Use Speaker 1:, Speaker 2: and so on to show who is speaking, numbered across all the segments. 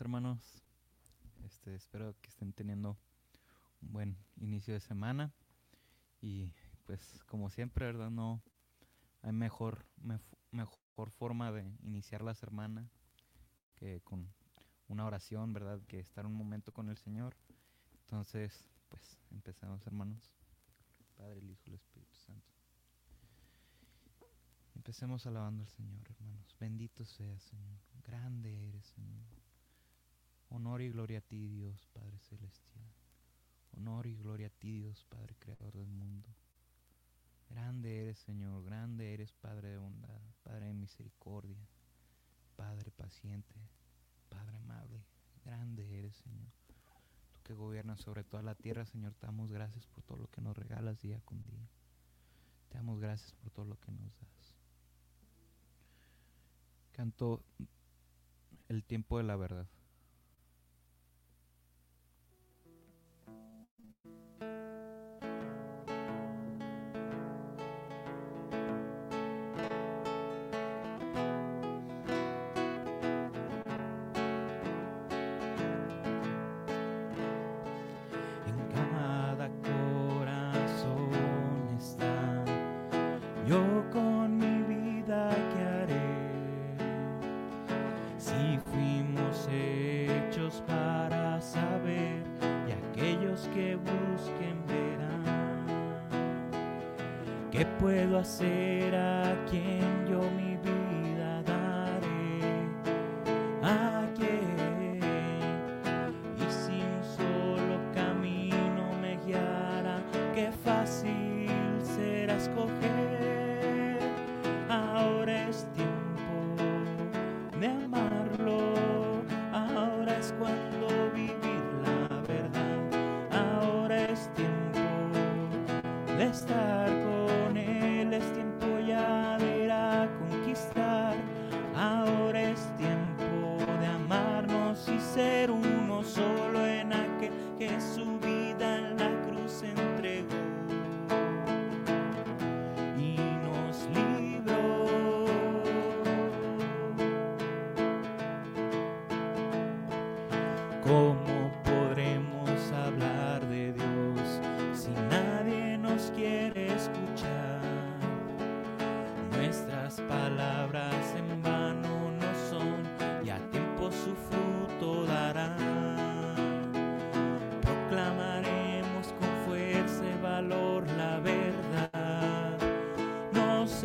Speaker 1: hermanos. Este, espero que estén teniendo un buen inicio de semana. Y pues como siempre, ¿verdad? No hay mejor, mejor forma de iniciar la semana que con una oración, ¿verdad? Que estar un momento con el Señor. Entonces, pues empezamos, hermanos. Padre, el Hijo, el Espíritu Santo. Empecemos alabando al Señor, hermanos. Bendito sea, Señor. Grande eres, Señor. Honor y gloria a ti, Dios, Padre Celestial. Honor y gloria a ti, Dios, Padre Creador del mundo. Grande eres, Señor. Grande eres, Padre de bondad, Padre de misericordia, Padre paciente, Padre amable. Grande eres, Señor. Tú que gobiernas sobre toda la tierra, Señor, te damos gracias por todo lo que nos regalas día con día. Te damos gracias por todo lo que nos das. Canto el tiempo de la verdad. Puedo hacer a quien yo mi vida daré? ¿A quién? Y si un solo camino me guiara, qué fácil será escoger. Ahora es tiempo de amarlo, ahora es cuando vivir la verdad, ahora es tiempo de estar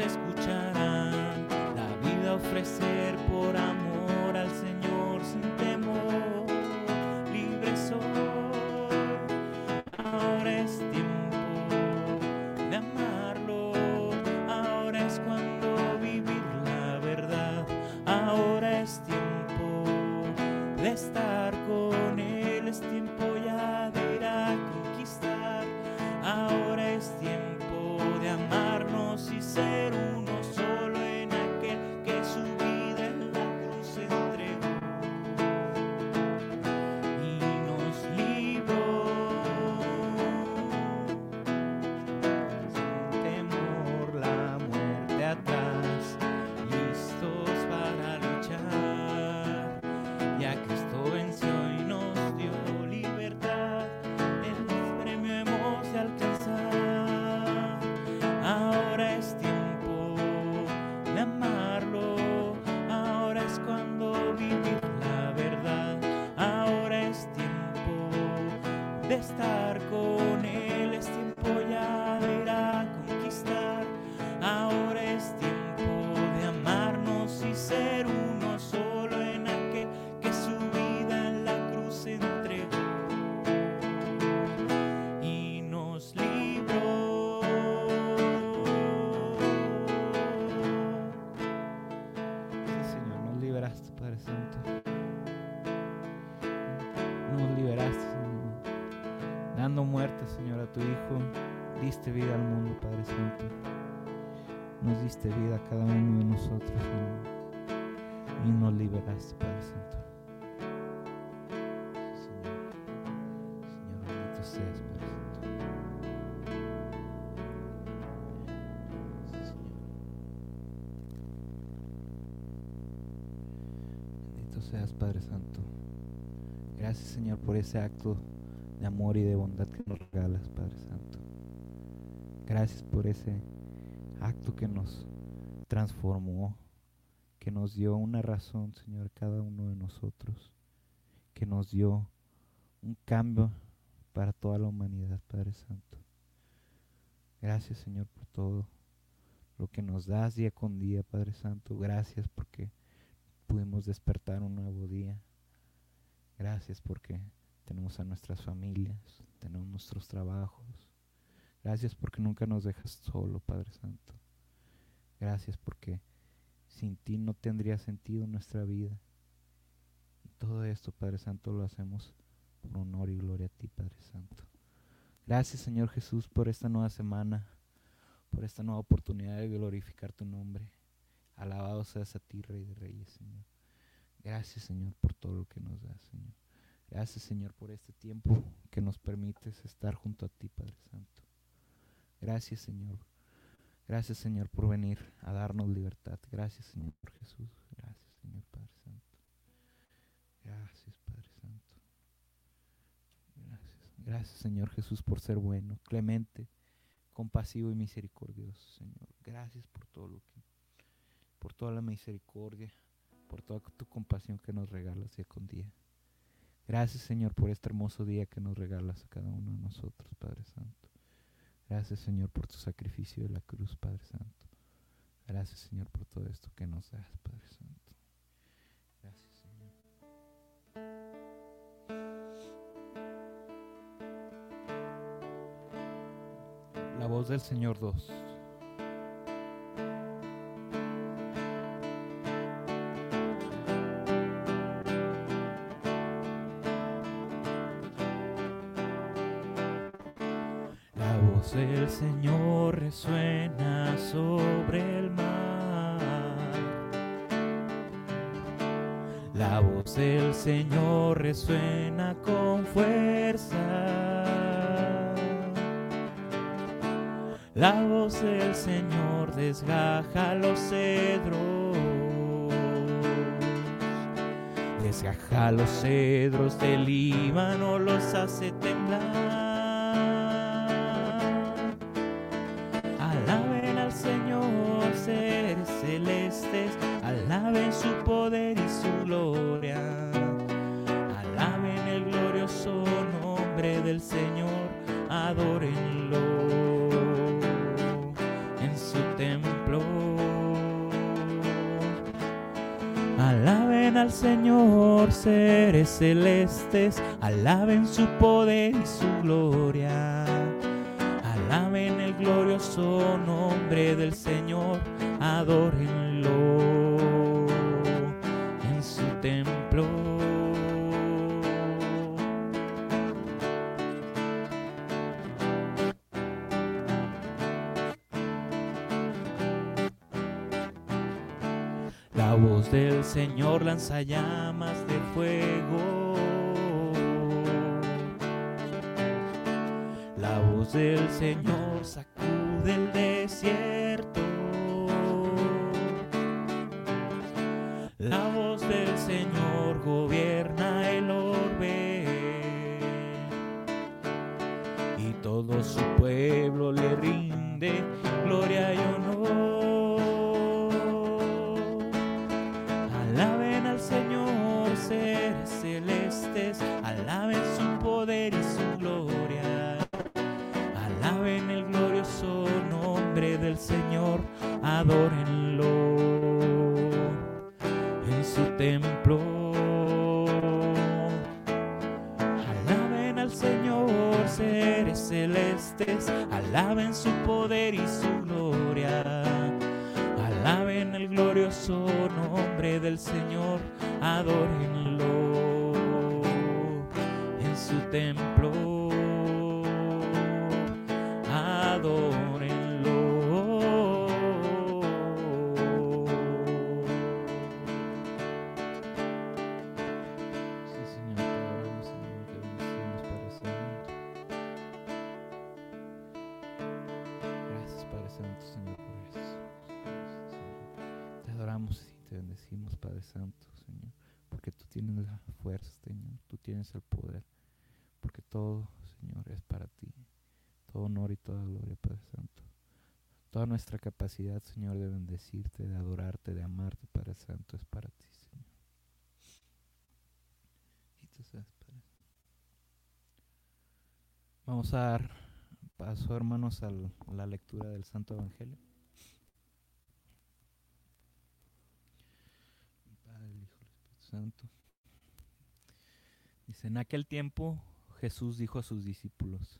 Speaker 1: escuchar. estar con Él, es tiempo ya de ir a conquistar. Ahora es tiempo de amarnos y ser uno solo en aquel que su vida en la cruz entregó y nos libró. Sí, Señor, nos libraste, Padre Santo. Diste vida al mundo, Padre Santo. Nos diste vida a cada uno de nosotros, Y nos liberaste, Padre Santo. Señor, Señor, bendito seas, Padre Santo. Señor. Bendito seas, Padre Santo. Gracias, Señor, por ese acto de amor y de bondad que nos regalas, Padre Santo. Gracias por ese acto que nos transformó, que nos dio una razón, Señor, cada uno de nosotros, que nos dio un cambio para toda la humanidad, Padre Santo. Gracias, Señor, por todo lo que nos das día con día, Padre Santo. Gracias porque pudimos despertar un nuevo día. Gracias porque tenemos a nuestras familias, tenemos nuestros trabajos. Gracias porque nunca nos dejas solo, Padre Santo. Gracias porque sin ti no tendría sentido nuestra vida. Todo esto, Padre Santo, lo hacemos por honor y gloria a ti, Padre Santo. Gracias, Señor Jesús, por esta nueva semana, por esta nueva oportunidad de glorificar tu nombre. Alabado seas a ti, Rey de Reyes, Señor. Gracias, Señor, por todo lo que nos das, Señor. Gracias, Señor, por este tiempo que nos permites estar junto a ti, Padre Santo. Gracias, Señor. Gracias, Señor, por venir a darnos libertad. Gracias, Señor Jesús. Gracias, Señor Padre Santo. Gracias, Padre Santo. Gracias. Gracias, Señor Jesús, por ser bueno, clemente, compasivo y misericordioso, Señor. Gracias por todo lo que, por toda la misericordia, por toda tu compasión que nos regalas día con día. Gracias, Señor, por este hermoso día que nos regalas a cada uno de nosotros, Padre Santo. Gracias, Señor, por tu sacrificio de la cruz, Padre Santo. Gracias, Señor, por todo esto que nos das, Padre Santo. Gracias, Señor. La voz del Señor 2. Señor resuena sobre el mar. La voz del Señor resuena con fuerza. La voz del Señor desgaja los cedros. Desgaja los cedros del Líbano, los hace alaben su poder y su gloria. Alaben el glorioso nombre del Señor, adórenlo en su templo. Alaben al Señor, seres celestes, alaben su poder y su gloria. Alaben el glorioso nombre del Señor, adórenlo en su templo. La voz del Señor lanza llamas de fuego. La voz del Señor sacude el desierto. Todo su pueblo le rinde gloria y honor. Alaben al Señor, seres celestes, alaben su poder y su gloria. Alaben el glorioso nombre del Señor, adórenlo en su templo. Celestes, alaben su poder y su gloria. Alaben el glorioso nombre del Señor, adórenlo en su templo. Padre Santo. Toda nuestra capacidad, Señor, de bendecirte, de adorarte, de amarte, Padre Santo, es para ti, Señor. Y. Vamos a dar paso, hermanos, a la lectura del Santo Evangelio. Padre, Hijo, Espíritu Santo. Dice, en aquel tiempo Jesús dijo a sus discípulos,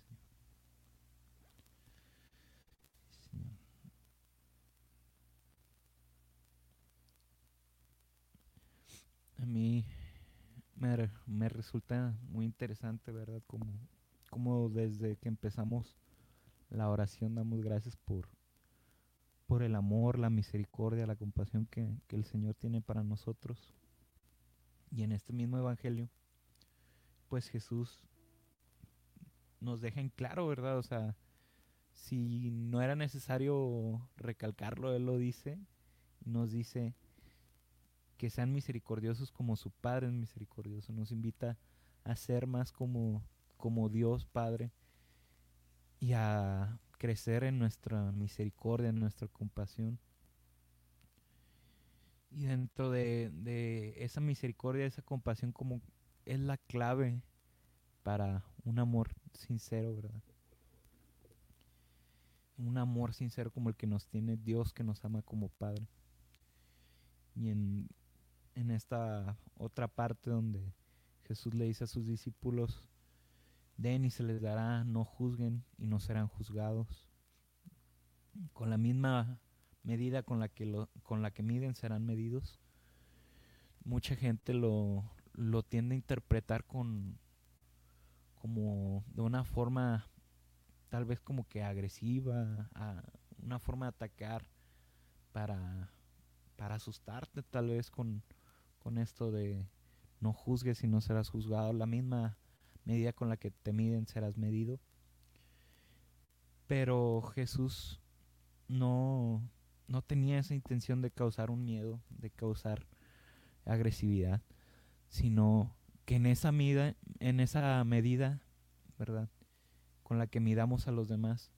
Speaker 1: A mí me, me, resulta muy interesante, ¿verdad? Como, como desde que empezamos la oración damos gracias por, por el amor, la misericordia, la compasión que, que el Señor tiene para nosotros. Y en este mismo Evangelio, pues Jesús nos deja en claro, ¿verdad? O sea, si no era necesario recalcarlo, Él lo dice, nos dice que sean misericordiosos como su Padre es misericordioso, nos invita a ser más como, como Dios Padre y a crecer en nuestra misericordia, en nuestra compasión. Y dentro de, de esa misericordia, esa compasión, como es la clave para un amor sincero, ¿verdad? Un amor sincero como el que nos tiene Dios, que nos ama como Padre. Y en, en esta otra parte donde Jesús le dice a sus discípulos, den y se les dará, no juzguen y no serán juzgados. Con la misma medida con la que, lo, con la que miden serán medidos. Mucha gente lo, lo tiende a interpretar con como de una forma tal vez como que agresiva, a una forma de atacar para, para asustarte tal vez con, con esto de no juzgues y no serás juzgado. La misma medida con la que te miden serás medido. Pero Jesús no, no tenía esa intención de causar un miedo, de causar agresividad, sino que en esa medida, en esa medida, ¿verdad? Con la que midamos a los demás,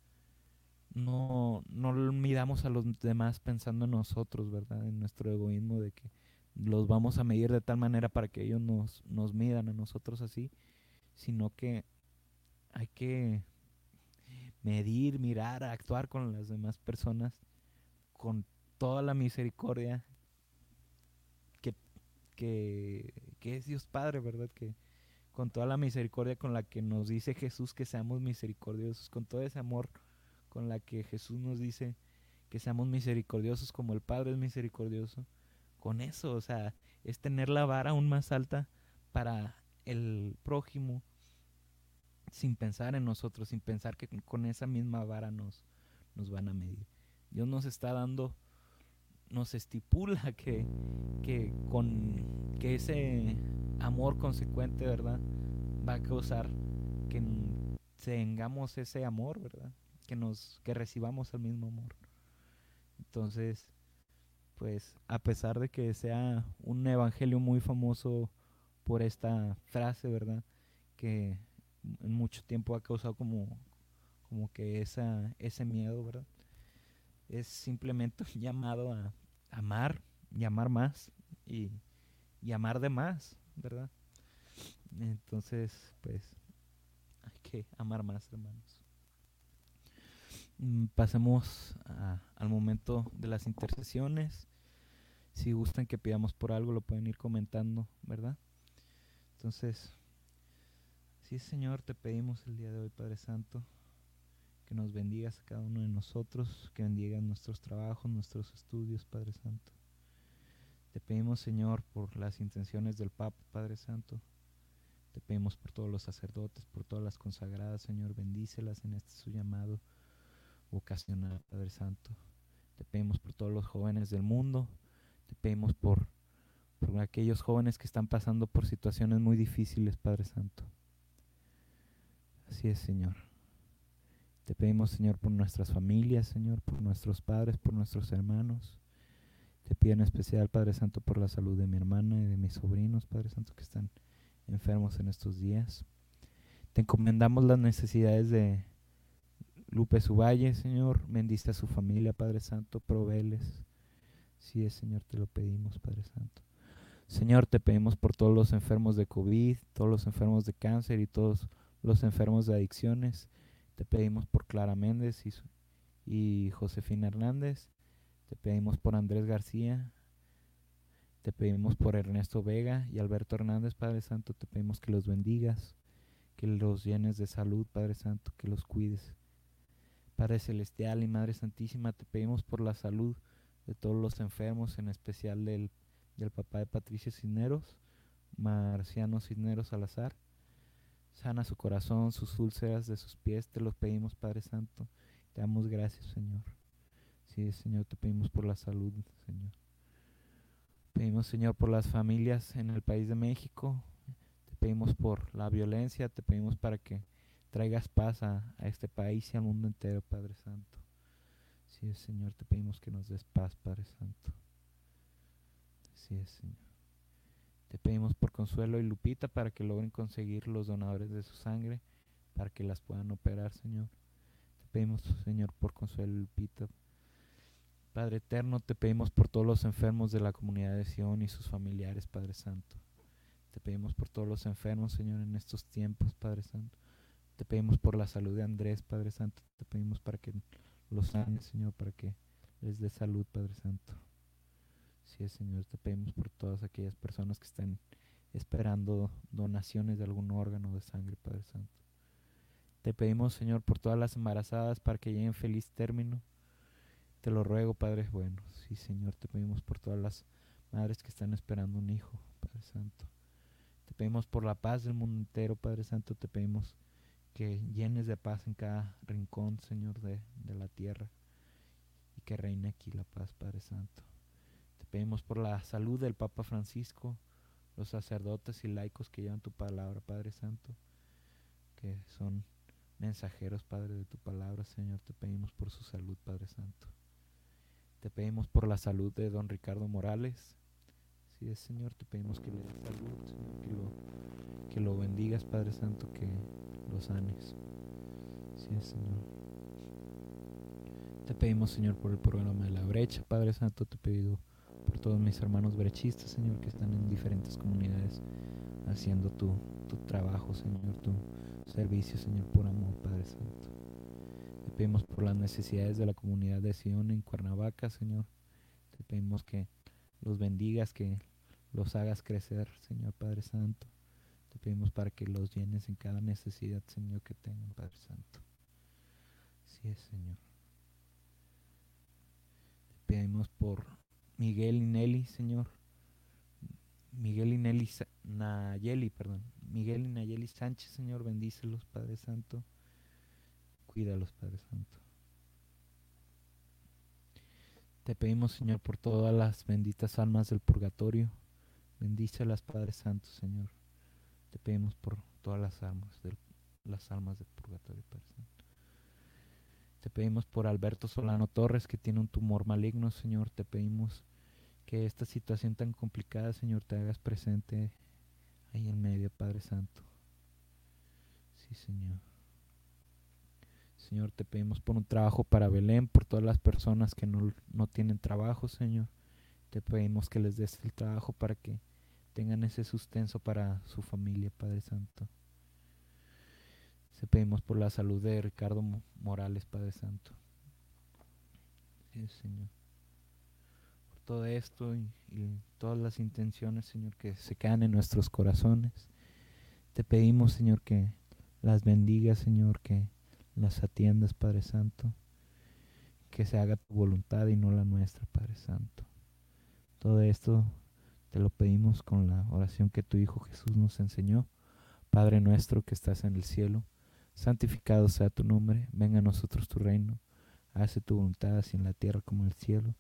Speaker 1: no, no midamos a los demás pensando en nosotros, ¿verdad? En nuestro egoísmo de que los vamos a medir de tal manera para que ellos nos, nos midan a nosotros así, sino que hay que medir, mirar, actuar con las demás personas con toda la misericordia que, que, que es Dios Padre, ¿verdad? Que con toda la misericordia con la que nos dice Jesús que seamos misericordiosos, con todo ese amor con la que Jesús nos dice que seamos misericordiosos como el Padre es misericordioso, con eso, o sea, es tener la vara aún más alta para el prójimo sin pensar en nosotros, sin pensar que con esa misma vara nos, nos van a medir. Dios nos está dando, nos estipula que, que con que ese amor consecuente, ¿verdad? Va a causar que tengamos ese amor, ¿verdad? Que nos, que recibamos el mismo amor. Entonces, pues, a pesar de que sea un evangelio muy famoso por esta frase, ¿verdad? Que en mucho tiempo ha causado como, como que esa, ese miedo, ¿verdad? Es simplemente un llamado a amar y amar más y, y amar de más, ¿verdad? Entonces, pues, hay que amar más, hermanos. Mm, pasemos al momento de las intercesiones. Si gustan que pidamos por algo, lo pueden ir comentando, ¿verdad? Entonces, sí, Señor, te pedimos el día de hoy, Padre Santo, que nos bendigas a cada uno de nosotros, que bendigas nuestros trabajos, nuestros estudios, Padre Santo. Te pedimos, Señor, por las intenciones del Papa, Padre Santo. Te pedimos por todos los sacerdotes, por todas las consagradas, Señor, bendícelas en este su llamado vocacional, Padre Santo. Te pedimos por todos los jóvenes del mundo, te pedimos por, aquellos jóvenes que están pasando por situaciones muy difíciles, Padre Santo. Así es, Señor. Te pedimos, Señor, por nuestras familias, Señor, por nuestros padres, por nuestros hermanos. Te pido en especial, Padre Santo, por la salud de mi hermana y de mis sobrinos, Padre Santo, que están enfermos en estos días. Te encomendamos las necesidades de Lupe Suballe, Señor. Bendice a su familia, Padre Santo, proveles. Sí es, Señor, te lo pedimos, Padre Santo. Señor, te pedimos por todos los enfermos de COVID, todos los enfermos de cáncer y todos los enfermos de adicciones. Te pedimos por Clara Méndez y, y Josefina Hernández. Te pedimos por Andrés García. Te pedimos por Ernesto Vega y Alberto Hernández, Padre Santo. Te pedimos que los bendigas, que los llenes de salud, Padre Santo, que los cuides. Padre Celestial y Madre Santísima, te pedimos por la salud de todos los enfermos, en especial del, del papá de Patricia Cisneros, Marciano Cisneros Salazar. Sana su corazón, sus úlceras de sus pies, te los pedimos, Padre Santo. Te damos gracias, Señor. Sí, Señor, te pedimos por la salud, Señor. Pedimos, Señor, por las familias en el país de México. Te pedimos por la violencia, te pedimos para que traigas paz a, a este país y al mundo entero, Padre Santo. Sí, Señor, te pedimos que nos des paz, Padre Santo. Sí, Señor. Te pedimos por Consuelo y Lupita para que logren conseguir los donadores de su sangre, para que las puedan operar, Señor. Te pedimos, Señor, por Consuelo y Lupita. Padre eterno, te pedimos por todos los enfermos de la comunidad de Sion y sus familiares, Padre Santo. Te pedimos por todos los enfermos, Señor, en estos tiempos, Padre Santo. Te pedimos por la salud de Andrés, Padre Santo. Te pedimos para que los sanes, Señor, para que les dé salud, Padre Santo. Sí, Señor, te pedimos por todas aquellas personas que están esperando donaciones de algún órgano de sangre, Padre Santo. Te pedimos, Señor, por todas las embarazadas para que lleguen feliz término. Te lo ruego, Padre bueno. Sí, Señor, te pedimos por todas las madres que están esperando un hijo, Padre Santo. Te pedimos por la paz del mundo entero, Padre Santo. Te pedimos que llenes de paz en cada rincón, Señor, de, de la tierra. Y que reine aquí la paz, Padre Santo. Pedimos por la salud del Papa Francisco, los sacerdotes y laicos que llevan tu palabra, Padre Santo, que son mensajeros, Padre, de tu palabra, Señor. Te pedimos por su salud, Padre Santo. Te pedimos por la salud de don Ricardo Morales. Si es, Señor, te pedimos que le des salud, Señor, que lo, bendigas, Padre Santo, que lo sanes. Es, Señor. Te pedimos, Señor, por el programa de la brecha, Padre Santo, te pido por todos mis hermanos brechistas, Señor, que están en diferentes comunidades haciendo tu, tu trabajo, Señor, tu servicio, Señor, por amor, Padre Santo. Te pedimos por las necesidades de la comunidad de Sion en Cuernavaca, Señor. Te pedimos que los bendigas, que los hagas crecer, Señor Padre Santo. Te pedimos para que los llenes en cada necesidad, Señor, que tengan, Padre Santo. Así es, Señor. Te pedimos por Miguel y Nelly, Señor. Miguel y Nelly Nayeli, perdón. Miguel y Nayeli Sánchez, Señor, bendícelos, Padre Santo. Cuídalos, Padre Santo. Te pedimos, Señor, por todas las benditas almas del purgatorio. Bendícelas, Padre Santo, Señor. Te pedimos por todas las almas del, las almas del purgatorio, Padre Santo. Te pedimos por Alberto Solano Torres, que tiene un tumor maligno, Señor. Te pedimos que esta situación tan complicada, Señor, te hagas presente ahí en medio, Padre Santo. Sí, Señor. Señor, te pedimos por un trabajo para Belén, por todas las personas que no, no tienen trabajo, Señor. Te pedimos que les des el trabajo para que tengan ese sustento para su familia, Padre Santo. Te pedimos por la salud de Ricardo Morales, Padre Santo. Sí, Señor. Por todo esto y, y, todas las intenciones, Señor, que se quedan en nuestros corazones. Te pedimos, Señor, que las bendigas, Señor, que las atiendas, Padre Santo. Que se haga tu voluntad y no la nuestra, Padre Santo. Todo esto te lo pedimos con la oración que tu Hijo Jesús nos enseñó
Speaker 2: Padre nuestro que estás en el cielo, santificado sea tu nombre, venga a nosotros tu reino, hace tu voluntad así en la tierra como en el cielo.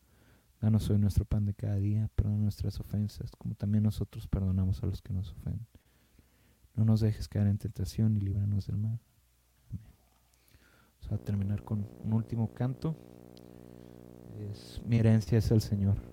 Speaker 2: Danos hoy nuestro pan de cada día, perdona nuestras ofensas, como también nosotros perdonamos a los que nos ofenden. No nos dejes caer en tentación y líbranos del mal. Amén. Vamos a terminar con un último canto. Es, mi herencia es el Señor.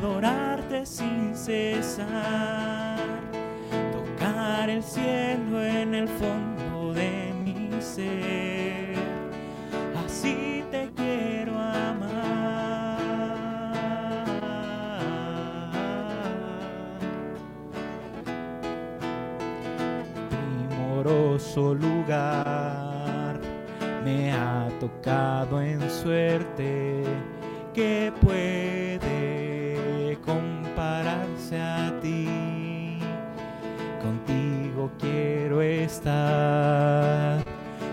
Speaker 1: adorarte sin cesar, tocar el cielo en el fondo de mi ser, así te quiero amar. Primoroso lugar me ha tocado en suerte que puede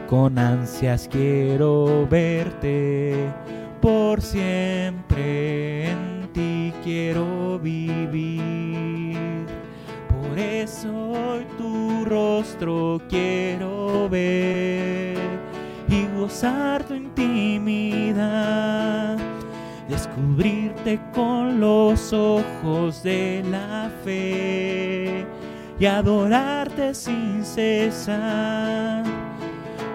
Speaker 1: con ansias quiero verte, por siempre. En ti quiero vivir. Por eso hoy tu rostro quiero ver y gozar tu intimidad. Descubrirte con los ojos de la fe y adorarte sin cesar,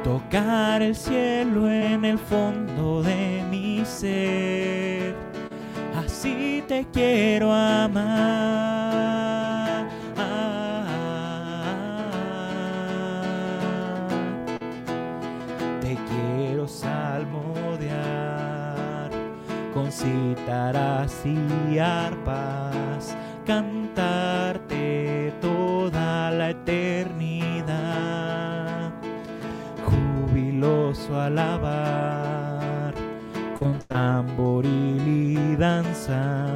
Speaker 1: tocar el cielo en el fondo de mi ser, así te quiero amar. Te quiero salmodiar con cítaras y arpas, la eternidad, jubiloso alabar con tamboril y danza,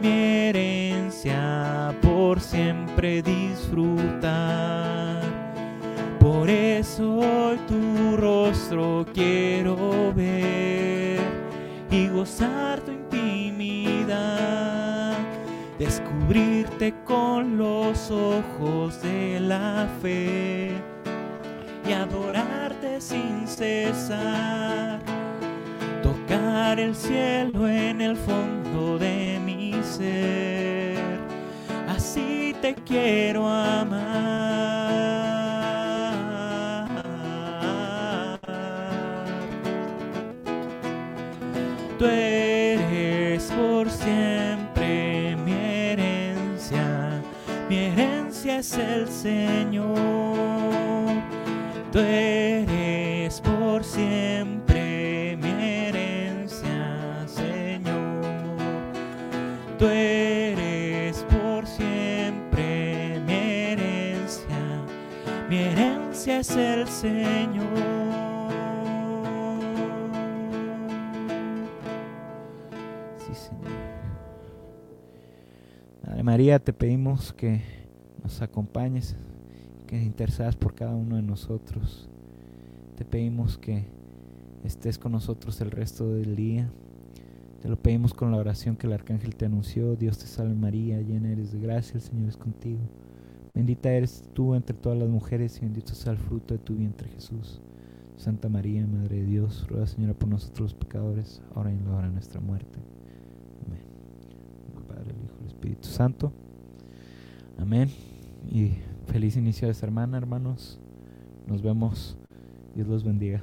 Speaker 1: mi herencia por siempre disfrutar. Por eso hoy tu rostro quiero ver y gozar tu intimidad, descubrirte con los ojos de la fe y adorarte sin cesar, tocar el cielo en el fondo de mi ser, así te quiero amar. tú es el Señor. Tú eres por siempre mi herencia, Señor. Tú eres por siempre mi herencia, mi herencia es el Señor.
Speaker 2: María, te pedimos que acompañes, que intercedas por cada uno de nosotros. Te pedimos que estés con nosotros el resto del día. Te lo pedimos con la oración que el arcángel te anunció. Dios te salve María, llena eres de gracia, el Señor es contigo. Bendita eres tú entre todas las mujeres y bendito sea el fruto de tu vientre Jesús. Santa María, Madre de Dios, ruega Señora por nosotros los pecadores, ahora y en la hora de nuestra muerte. Padre, el Hijo, el Espíritu Santo. Amén. Y
Speaker 1: Feliz inicio de semana, hermanos. Nos vemos. Dios los bendiga.